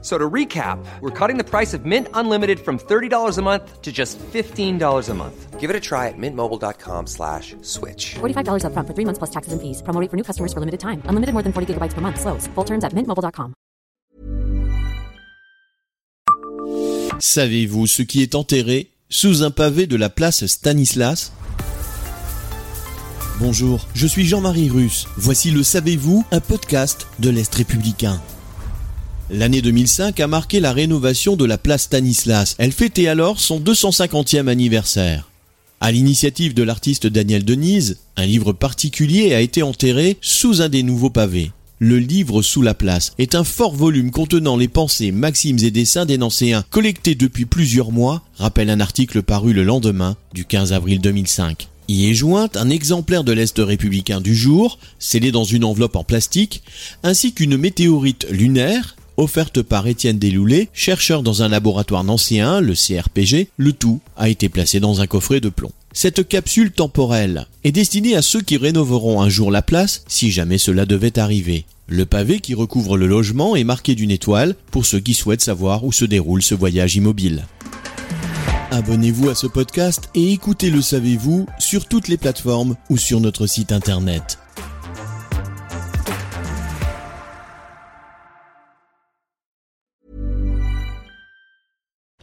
So to recap, we're cutting the price of Mint Unlimited from $30 a month to just $15 a month. Give it a try at mintmobile.com slash switch. $45 upfront for three months plus taxes and fees. Promo rate for new customers for limited time. Unlimited more than 40 gigabytes per month. Slows. Full terms at mintmobile.com. Savez-vous ce qui est enterré sous un pavé de la place Stanislas? Bonjour, je suis Jean-Marie Russe. Voici le Savez-vous, un podcast de l'Est républicain. L'année 2005 a marqué la rénovation de la place Stanislas. Elle fêtait alors son 250e anniversaire. À l'initiative de l'artiste Daniel Denise, un livre particulier a été enterré sous un des nouveaux pavés. Le livre Sous la place est un fort volume contenant les pensées, maximes et dessins des Nancéens collectés depuis plusieurs mois, rappelle un article paru le lendemain du 15 avril 2005. Y est jointe un exemplaire de l'Est républicain du jour, scellé dans une enveloppe en plastique, ainsi qu'une météorite lunaire offerte par Étienne Deloulet, chercheur dans un laboratoire nancéen, le CRPG, le tout a été placé dans un coffret de plomb. Cette capsule temporelle est destinée à ceux qui rénoveront un jour la place si jamais cela devait arriver. Le pavé qui recouvre le logement est marqué d'une étoile pour ceux qui souhaitent savoir où se déroule ce voyage immobile. Abonnez-vous à ce podcast et écoutez Le Savez-vous sur toutes les plateformes ou sur notre site internet.